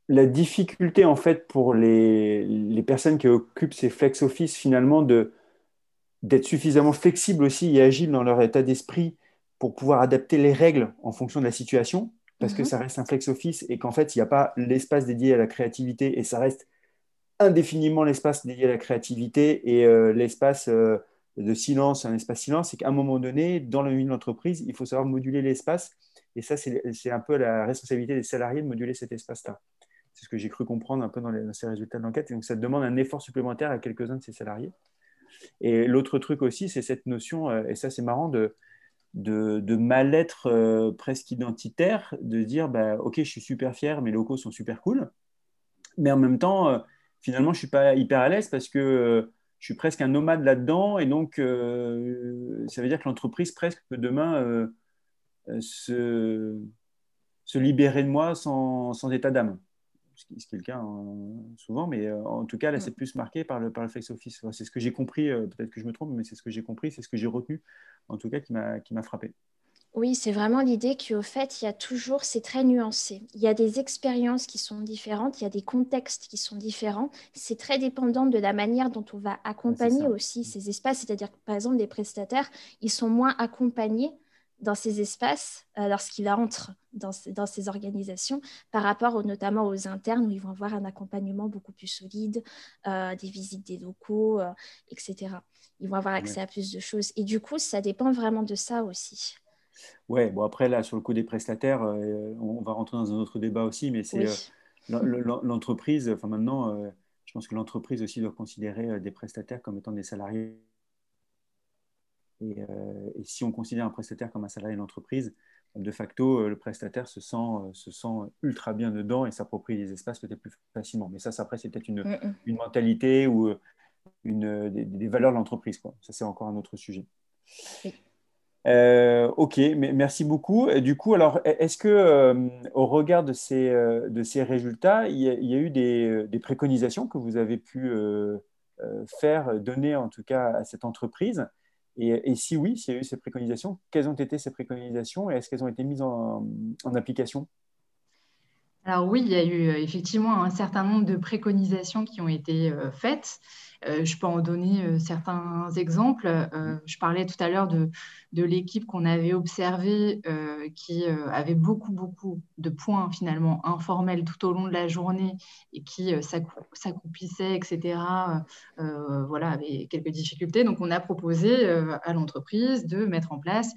la difficulté, en fait, pour les, les, personnes qui occupent ces flex office, finalement, d'être suffisamment flexibles aussi et agiles dans leur état d'esprit pour pouvoir adapter les règles en fonction de la situation parce que mhm. ça reste un flex office et qu'en fait, il n'y a pas l'espace dédié à la créativité et ça reste indéfiniment l'espace dédié à la créativité et euh, l'espace euh, de silence, un espace silence, c'est qu'à un moment donné, dans le milieu de l'entreprise, il faut savoir moduler l'espace et ça, c'est un peu la responsabilité des salariés de moduler cet espace-là. C'est ce que j'ai cru comprendre un peu dans, dans ces résultats de l'enquête. Donc, ça demande un effort supplémentaire à quelques-uns de ces salariés. Et l'autre truc aussi, c'est cette notion, euh, et ça c'est marrant, de, de, mal-être euh, presque identitaire, de dire bah, Ok, je suis super fier, mes locaux sont super cool, mais en même temps, euh, finalement, je ne suis pas hyper à l'aise parce que je suis presque un nomade là-dedans, et donc ça veut dire que l'entreprise presque peut demain se, se, libérer de moi sans, sans état d'âme ce qui, est le cas hein, souvent, mais en tout cas, là, c'est plus marqué par le, par le flex office. C'est ce que j'ai compris, peut-être que je me trompe, mais c'est ce que j'ai compris, c'est ce que j'ai retenu en tout cas, qui m'a frappé. Oui, c'est vraiment l'idée qu'au fait, il y a toujours, c'est très nuancé. Il y a des expériences qui sont différentes, il y a des contextes qui sont différents. C'est très dépendant de la manière dont on va accompagner aussi ces espaces. C'est-à-dire que, par exemple, les prestataires, ils sont moins accompagnés dans ces espaces euh, lorsqu'ils entrent dans, dans, ces organisations par rapport notamment aux internes où ils vont avoir un accompagnement beaucoup plus solide, euh, des visites des locaux, euh, etc ils vont avoir accès à plus de choses. Et du coup, ça dépend vraiment de ça aussi. Ouais, bon après là, sur le coup des prestataires, euh, on va rentrer dans un autre débat aussi, mais c'est l'entreprise, enfin maintenant, je pense que l'entreprise aussi doit considérer des prestataires comme étant des salariés. Et, et, si on considère un prestataire comme un salarié de l'entreprise, de facto, le prestataire se sent, se sent ultra bien dedans et s'approprie les espaces peut-être plus facilement. Mais ça, après, c'est peut-être une, mm, mm. une, mentalité ou une, des, valeurs de l'entreprise. Ça, c'est encore un autre sujet. Euh, ok, merci beaucoup. Du coup, alors, e-, est-ce que, euh, au regard de ces, euh, de ces résultats, il y, a, eu des, préconisations que vous avez pu faire, donner en tout cas à cette entreprise? Et, si oui, s'il y a eu ces préconisations, quelles ont été ces préconisations et est-ce qu'elles ont été mises en application? Alors oui, il y a eu effectivement un certain nombre de préconisations qui ont été faites. Euh, je peux en donner euh, certains exemples. Euh, je parlais tout à l'heure de, l'équipe qu'on avait observée qui avait beaucoup, beaucoup de points finalement informels tout au long de la journée et qui s'accroupissait, etc. voilà, avait quelques difficultés. Donc, on a proposé à l'entreprise de mettre en place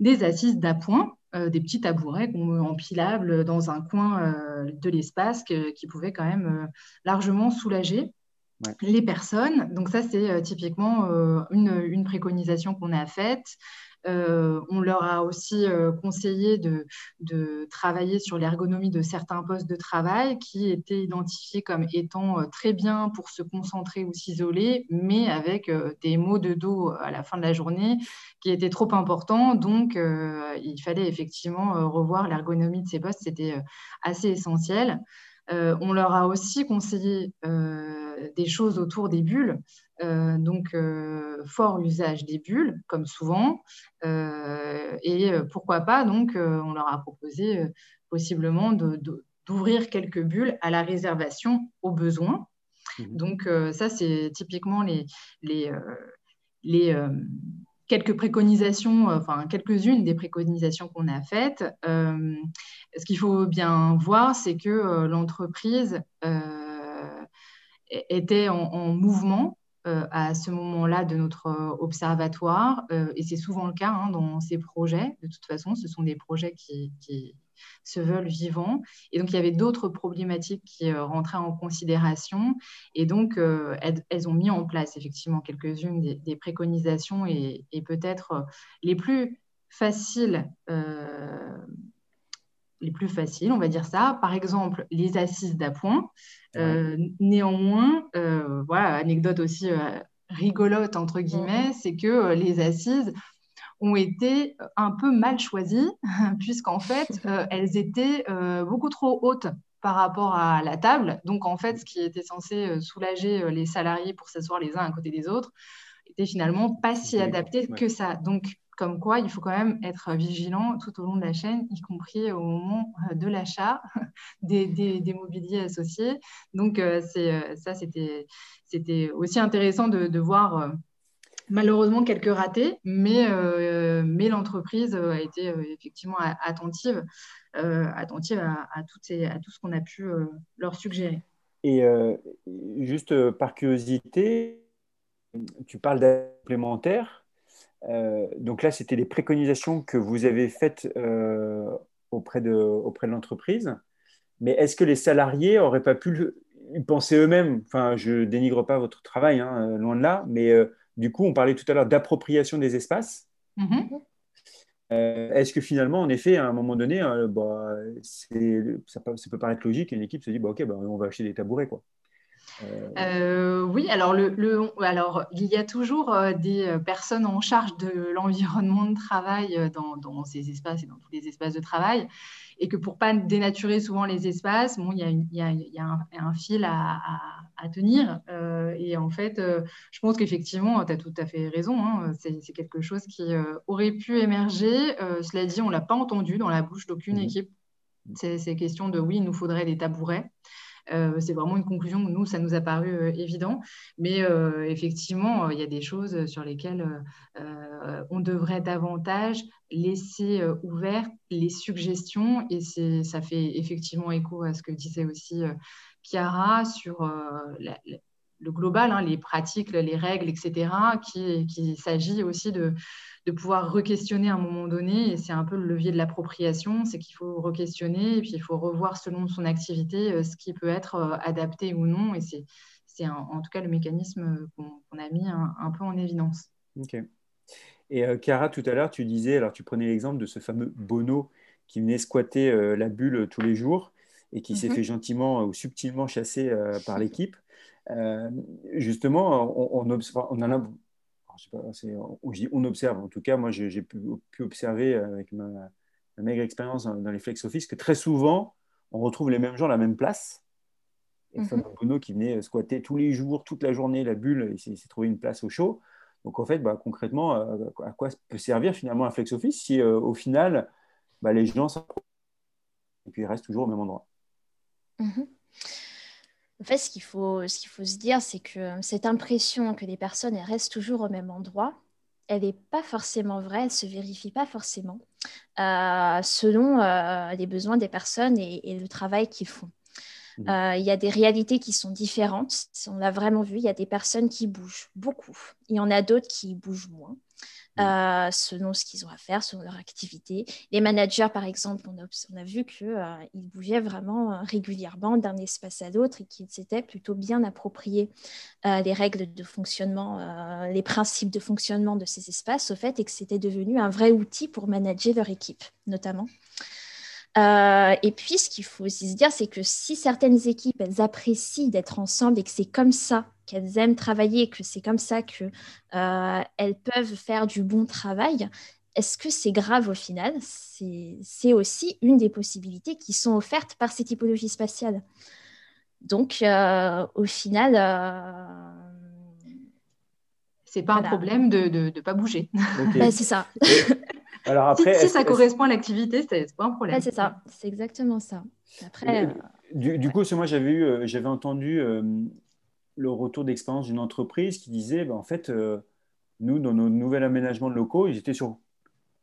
des assises d'appoint, des petits tabourets empilables dans un coin de l'espace qui pouvaient quand même largement soulager les personnes. Donc ça, c'est euh, typiquement euh, une, préconisation qu'on a faite. Euh, on leur a aussi conseillé de, travailler sur l'ergonomie de certains postes de travail qui étaient identifiés comme étant très bien pour se concentrer ou s'isoler, mais avec des maux de dos à la fin de la journée qui étaient trop importants. Donc, il fallait effectivement revoir l'ergonomie de ces postes. C'était assez essentiel. Euh, on leur a aussi conseillé euh, des choses autour des bulles, euh, donc fort usage des bulles, comme souvent, et pourquoi pas, donc on leur a proposé possiblement d'ouvrir quelques bulles à la réservation au besoin. Mmh. Donc ça, c'est typiquement les, les, les quelques préconisations, euh, enfin quelques-unes des préconisations qu'on a faites. Euh, ce qu'il faut bien voir, c'est que euh, l'entreprise était en, mouvement à ce moment-là de notre observatoire, et c'est souvent le cas hein, dans ces projets. De toute façon, ce sont des projets qui, se veulent vivants. Et donc, il y avait d'autres problématiques qui euh, rentraient en considération. Et donc, euh, elles, ont mis en place effectivement quelques-unes des, préconisations et, peut-être euh, les plus faciles. Les plus faciles, on va dire ça. Par exemple, les assises d'appoint. néanmoins, voilà, anecdote aussi rigolote, entre guillemets, c'est que les assises ont été un peu mal choisies, puisqu'en fait, euh, elles étaient euh, beaucoup trop hautes par rapport à la table. Donc, en fait, ce qui était censé euh, soulager les salariés pour s'asseoir les uns à côté des autres était finalement pas si adapté que ça. Donc, comme quoi, il faut quand même être vigilant tout au long de la chaîne, y compris au moment de l'achat des, mobiliers associés. Donc, c'est ça, c'était aussi intéressant de, voir malheureusement quelques ratés, mais, euh, l'entreprise a été euh, effectivement attentive, euh, attentive à, à, tout ce qu'on a pu leur suggérer. Et juste par curiosité, tu parles d'implémentaire. Donc là, c'était les préconisations que vous avez faites auprès de, auprès de l'entreprise. Mais est-ce que les salariés n'auraient pas pu y penser eux-mêmes? Enfin, je dénigre pas votre travail, hein, loin de là, mais du coup, on parlait tout à l'heure d'appropriation des espaces. Mm-hmm. Euh, est-ce que finalement, en effet, à un moment donné, euh, bah, ça, peut, paraître logique, une équipe se dit, bah, OK, bah, on va acheter des tabourets. Quoi. Euh, oui, alors, le, alors il y a toujours des personnes en charge de l'environnement de travail dans, ces espaces et dans tous les espaces de travail et que pour pas dénaturer souvent les espaces, bon, il y a, un, fil à, tenir. Euh, et en fait, euh, je pense qu'effectivement, tu as tout à fait raison. Hein, c'est quelque chose qui euh, aurait pu émerger. cela dit, on ne l'a pas entendu dans la bouche d'aucune mmh. équipe. C'est question de oui, il nous faudrait des tabourets. Euh, c'est vraiment une conclusion, nous, ça nous a paru euh, évident. Mais euh, effectivement, il y a des choses sur lesquelles on devrait davantage laisser ouvertes les suggestions. Et ça fait effectivement écho à ce que disait aussi Chiara sur le global, hein, les pratiques, les règles, etc., qu'il s'agit aussi de, de pouvoir re-questionner à un moment donné. Et c'est un peu le levier de l'appropriation, c'est qu'il faut re-questionner et puis il faut revoir selon son activité euh, ce qui peut être euh, adapté ou non. Et c'est en tout cas le mécanisme qu'on a mis un, peu en évidence. Ok. Et euh, Chiara, tout à l'heure, tu disais, alors tu prenais l'exemple de ce fameux Bono qui venait squatter la bulle tous les jours et qui s'est mhm. fait gentiment ou subtilement chasser par l'équipe. justement, on, on, on, a on, observe, en tout cas, moi j'ai pu, observer avec ma, maigre expérience dans, les flex office que très souvent, on retrouve les mêmes gens à la même place. Et mm -hmm. qui venait squatter tous les jours, toute la journée, la bulle, il s'est trouvé une place au chaud. Donc en fait, bah, concrètement, euh, à quoi peut servir finalement un flex office si euh, au final, bah, les gens et puis ils restent toujours au même endroit? Mhm. En fait, ce qu'il faut, ce qu'il faut se dire, c'est que euh, cette impression que les personnes restent toujours au même endroit, elle n'est pas forcément vraie, elle ne se vérifie pas forcément selon les besoins des personnes et le travail qu'ils font. Mmh. Euh, il y a des réalités qui sont différentes. On l'a vraiment vu, il y a des personnes qui bougent beaucoup. Il y en a d'autres qui bougent moins. Mmh. Euh, selon ce qu'ils ont à faire, selon leur activité. Les managers, par exemple, on a, vu qu'ils euh, bougeaient vraiment régulièrement d'un espace à l'autre et qu'ils s'étaient plutôt bien appropriés les règles de fonctionnement, les principes de fonctionnement de ces espaces, au fait, et que c'était devenu un vrai outil pour manager leur équipe, notamment. Euh, et puis, ce qu'il faut aussi se dire, c'est que si certaines équipes, elles apprécient d'être ensemble et que c'est comme ça qu'elles aiment travailler, que c'est comme ça qu'elles euh, peuvent faire du bon travail, est-ce que c'est grave au final? C'est aussi une des possibilités qui sont offertes par ces typologies spatiales. Donc, euh, au final... c'est pas un problème de ne pas bouger. Ben, c'est ça. Alors après, si, ça correspond à l'activité, c'est pas un problème. c'est ça, c'est exactement ça. Après, euh, du, coup, moi j'avais eu, euh, j'avais entendu euh, le retour d'expérience d'une entreprise qui disait, ben, en fait, nous, dans nos nouveaux aménagements de locaux, ils étaient sur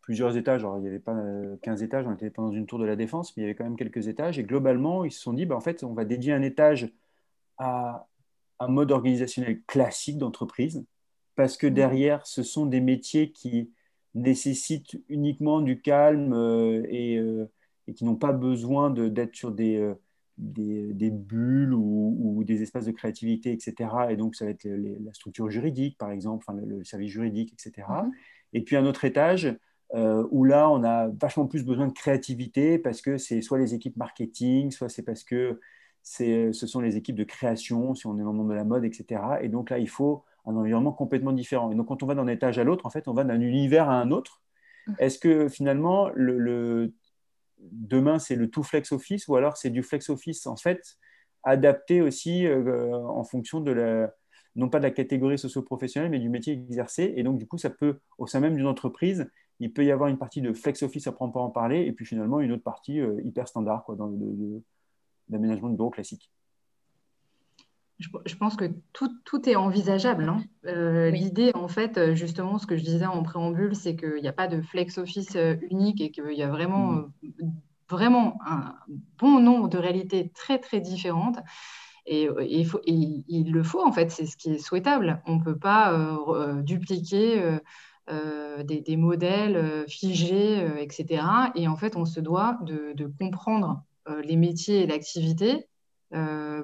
plusieurs étages. Alors, il n'y avait pas 15 étages, on n'était pas dans une tour de la défense, mais il y avait quand même quelques étages. Et globalement, ils se sont dit, ben, en fait, on va dédier un étage à un mode organisationnel classique d'entreprise, parce que mmh. derrière, ce sont des métiers qui nécessitent uniquement du calme euh, euh, et, qui n'ont pas besoin d'être sur des, euh, des, bulles ou, des espaces de créativité, etc. Et donc, ça va être la structure juridique, par exemple, enfin, le, service juridique, etc. Mm-hmm. Et puis un autre étage où là, on a vachement plus besoin de créativité parce que c'est soit les équipes marketing, soit c'est parce que ce sont les équipes de création, si on est dans le monde de la mode, etc. Et donc là, il faut un environnement complètement différent. Et donc, quand on va d'un étage à l'autre, en fait, on va d'un univers à un autre. Mmh. Est-ce que finalement, le, demain, c'est le tout flex office ou alors c'est du flex office, en fait, adapté aussi euh, en fonction de la, non pas de la catégorie socio-professionnelle, mais du métier exercé. Et donc, du coup, ça peut, au sein même d'une entreprise, il peut y avoir une partie de flex office à prendre en parler, et puis finalement une autre partie euh, hyper standard quoi, dans l'aménagement de bureau classique je, pense que tout, est envisageable. Hein. Euh, l'idée, en fait, justement, ce que je disais en préambule, c'est qu'il n'y a pas de flex office euh, unique et qu'il y a vraiment, mm. euh, vraiment un bon nombre de réalités très, très différentes. Et, il, faut, il, le faut, en fait, c'est ce qui est souhaitable. On ne peut pas dupliquer des, modèles figés, etc. Et en fait, on se doit de, de comprendre les métiers et l'activité euh,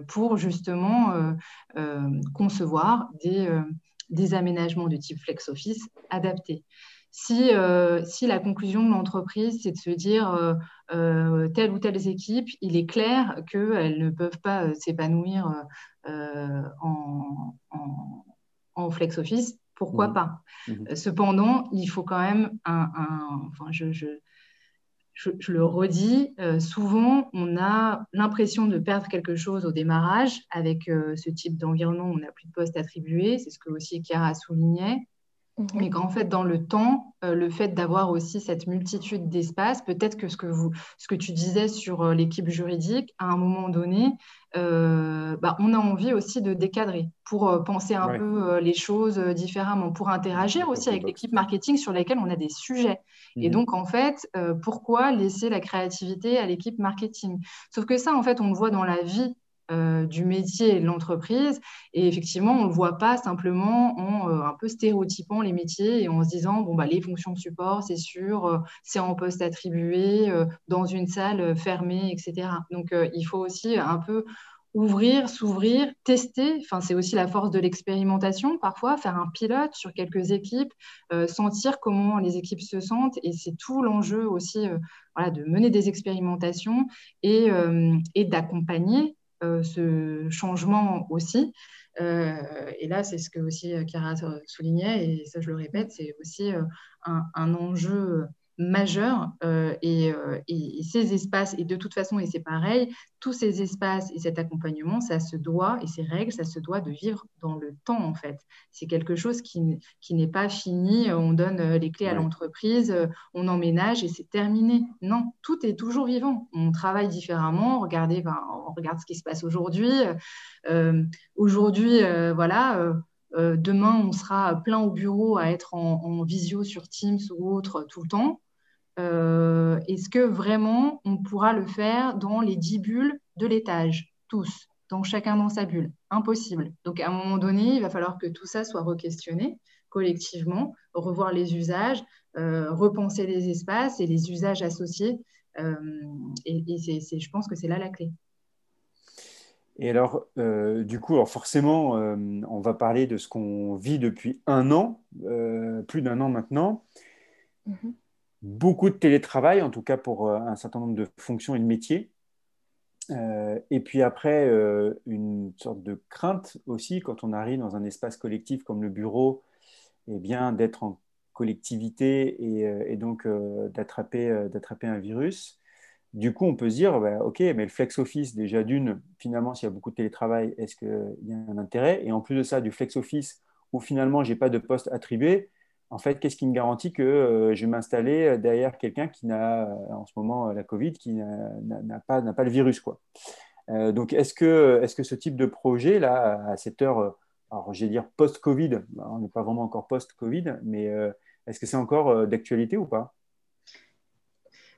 pour justement euh, euh, concevoir des, des, aménagements de type flex office adaptés. Si, si la conclusion de l'entreprise, c'est de se dire telle ou telle équipe, il est clair qu'elles ne peuvent pas s'épanouir en, en, flex office, pourquoi mmh. pas? Mmh. Cependant, il faut quand même un, un enfin, je, je, je, le redis, euh, souvent on a l'impression de perdre quelque chose au démarrage avec euh, ce type d'environnement où on n'a plus de poste attribué. C'est ce que aussi Chiara soulignait. Mhm. Mais qu'en fait, dans le temps, euh, le fait d'avoir aussi cette multitude d'espaces, peut-être que ce que, vous, ce que tu disais sur euh, l'équipe juridique, à un moment donné, euh, bah, on a envie aussi de décadrer pour penser un peu les choses différemment, pour interagir aussi avec l'équipe marketing sur laquelle on a des sujets. Et mhm. donc, en fait, pourquoi laisser la créativité à l'équipe marketing? Sauf que ça, en fait, on le voit dans la vie euh, du métier et de l'entreprise. Et effectivement, on ne le voit pas simplement en euh, un peu stéréotypant les métiers et en se disant, bon, bah, les fonctions de support, c'est sûr, euh, c'est en poste attribué, dans une salle fermée, etc. Donc, il faut aussi un peu ouvrir, s'ouvrir, tester. Enfin, c'est aussi la force de l'expérimentation, parfois, faire un pilote sur quelques équipes, sentir comment les équipes se sentent. Et c'est tout l'enjeu aussi voilà, de mener des expérimentations et, et d'accompagner ce changement aussi. Et là, c'est ce que aussi Chiara soulignait, et ça je le répète, c'est aussi un, enjeu majeur euh, euh, et, ces espaces, et de toute façon, et c'est pareil, tous ces espaces et cet accompagnement, ça se doit, et ces règles, ça se doit de vivre dans le temps, en fait. C'est quelque chose qui, qui n'est pas fini, on donne euh, les clés à l'entreprise, on emménage et c'est terminé. Non, tout est toujours vivant. On travaille différemment, regardez, on regarde ce qui se passe aujourd'hui. aujourd'hui, voilà demain, on sera plein au bureau à être en, en, visio sur Teams ou autre tout le temps. Euh, est-ce que vraiment on pourra le faire dans les dix bulles de l'étage, tous, donc chacun dans sa bulle? Impossible. Donc à un moment donné, il va falloir que tout ça soit re-questionné collectivement, revoir les usages, euh, repenser les espaces et les usages associés. Euh, et, c'est, je pense que c'est là la clé. Et alors, du coup, alors forcément, on va parler de ce qu'on vit depuis un an, plus d'un an maintenant. Mm-hmm beaucoup de télétravail, en tout cas pour euh, un certain nombre de fonctions et de métiers. Euh, et puis après, euh, une sorte de crainte aussi quand on arrive dans un espace collectif comme le bureau, eh bien d'être en collectivité et, donc d'attraper un virus. Du coup, on peut se dire, bah, OK, mais le flex office, déjà d'une, finalement, s'il y a beaucoup de télétravail, est-ce qu'il y a un intérêt? Et en plus de ça, du flex office, où finalement, je n'ai pas de poste attribué, en fait, qu'est-ce qui me garantit que euh, je vais m'installer euh, derrière quelqu'un qui n'a, euh, en ce moment, la Covid, qui n'a pas, pas, le virus quoi. donc, est-ce que, est -ce que ce type de projet, là, à cette heure, alors je vais dire post-Covid, bah, on n'est pas vraiment encore post-Covid, mais est-ce que c'est encore d'actualité ou pas?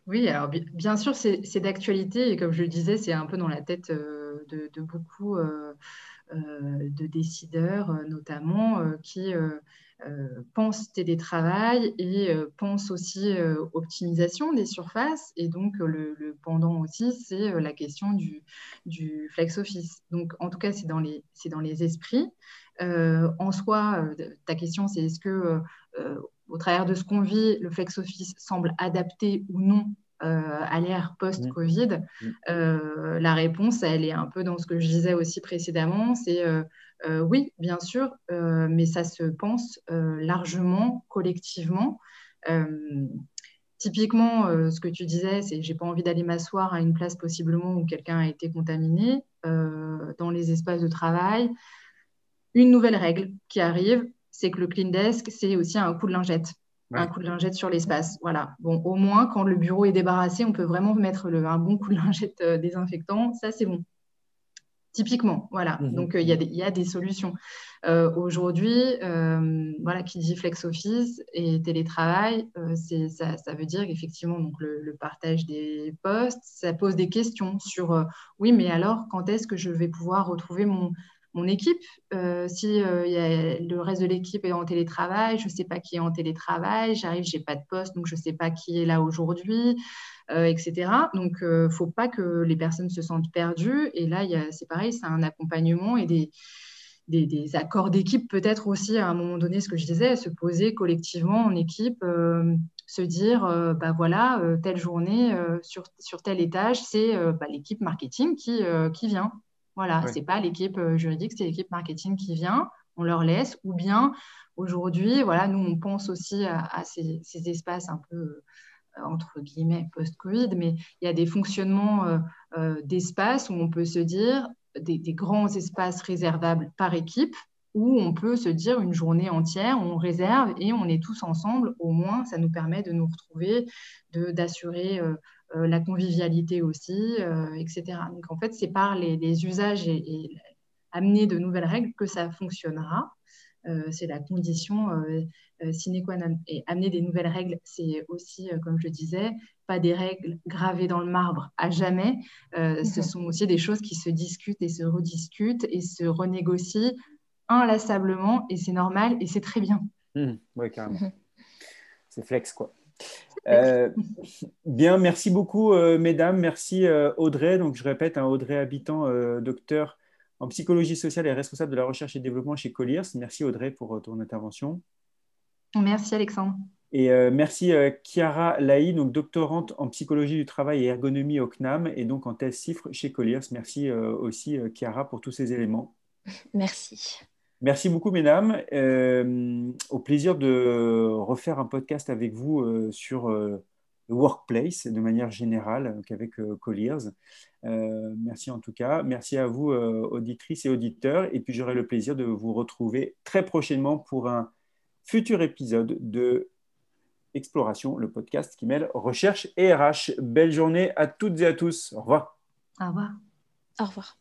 Oui, alors bien sûr, c'est d'actualité et comme je le disais, c'est un peu dans la tête de, beaucoup de décideurs, notamment, qui pense télétravail et euh, pense aussi euh, optimisation des surfaces. Et donc, le, pendant aussi, c'est la question du, du, flex office. Donc, en tout cas, c'est dans les, dans les esprits. en soi, ta question, c'est est-ce que, au travers de ce qu'on vit, le flex office semble adapté ou non à l'ère post-Covid? La réponse, elle est un peu dans ce que je disais aussi précédemment, c'est euh, oui, bien sûr, euh, mais ça se pense euh, largement, collectivement. Typiquement, ce que tu disais, c'est j'ai pas envie d'aller m'asseoir à une place possiblement où quelqu'un a été contaminé dans les espaces de travail. Une nouvelle règle qui arrive, c'est que le clean desk, c'est aussi un coup de lingette. Un coup de lingette sur l'espace. Voilà. Bon, au moins, quand le bureau est débarrassé, on peut vraiment mettre le, un bon coup de lingette désinfectant. Ça, c'est bon. Typiquement, voilà. Mhm. Donc, euh, il y, a des solutions. Euh, aujourd'hui, euh, voilà, qui dit flex office et télétravail, ça, ça, veut dire effectivement donc le, partage des postes. Ça pose des questions sur oui, mais alors quand est-ce que je vais pouvoir retrouver mon, mon équipe? Si le reste de l'équipe est en télétravail, je ne sais pas qui est en télétravail. J'arrive, j'ai pas de poste, donc je ne sais pas qui est là aujourd'hui. Euh, etc. Donc, il euh, ne faut pas que les personnes se sentent perdues. Et là, c'est pareil, c'est un accompagnement et des, des, accords d'équipe peut-être aussi à un moment donné, ce que je disais, se poser collectivement en équipe, euh, se dire, bah voilà, telle journée sur, sur tel étage, c'est bah, l'équipe marketing qui, qui vient. Voilà, ce n'est pas l'équipe juridique, c'est l'équipe marketing qui vient. On leur laisse. Ou bien aujourd'hui, voilà, nous on pense aussi à, ces, ces, espaces un peu entre guillemets post-Covid, mais il y a des fonctionnements euh, euh, d'espace où on peut se dire des, grands espaces réservables par équipe, où on peut se dire une journée entière, on réserve et on est tous ensemble, au moins ça nous permet de nous retrouver, d'assurer euh, la convivialité aussi, etc. Donc en fait, c'est par les, usages et, amener de nouvelles règles que ça fonctionnera. c'est la condition sine qua non. Et amener des nouvelles règles, c'est aussi, euh, comme je disais, pas des règles gravées dans le marbre à jamais. Euh, ce sont aussi des choses qui se discutent et se rediscutent et se renégocient inlassablement. Et c'est normal et c'est très bien. Mmh, oui, carrément. C'est flex, quoi. bien, merci beaucoup, mesdames. Merci, Audrey. Donc, je répète, hein, Audrey Habitant, docteur en psychologie sociale et responsable de la recherche et développement chez Colliers. Merci, Audrey, pour ton intervention. Merci Alexandre. Et euh, merci euh, Chiara Laï, donc doctorante en psychologie du travail et ergonomie au CNAM et donc en thèse CIFRE chez Colliers. Merci euh, aussi Chiara pour tous ces éléments. Merci. Merci beaucoup, mesdames. Euh, au plaisir de refaire un podcast avec vous euh, sur le workplace de manière générale qu'avec Colliers. merci en tout cas. Merci à vous, auditrices et auditeurs. Et puis j'aurai le plaisir de vous retrouver très prochainement pour un futur épisode de Exploration, le podcast qui mêle recherche et RH. Belle journée à toutes et à tous. Au revoir. Au revoir. Au revoir.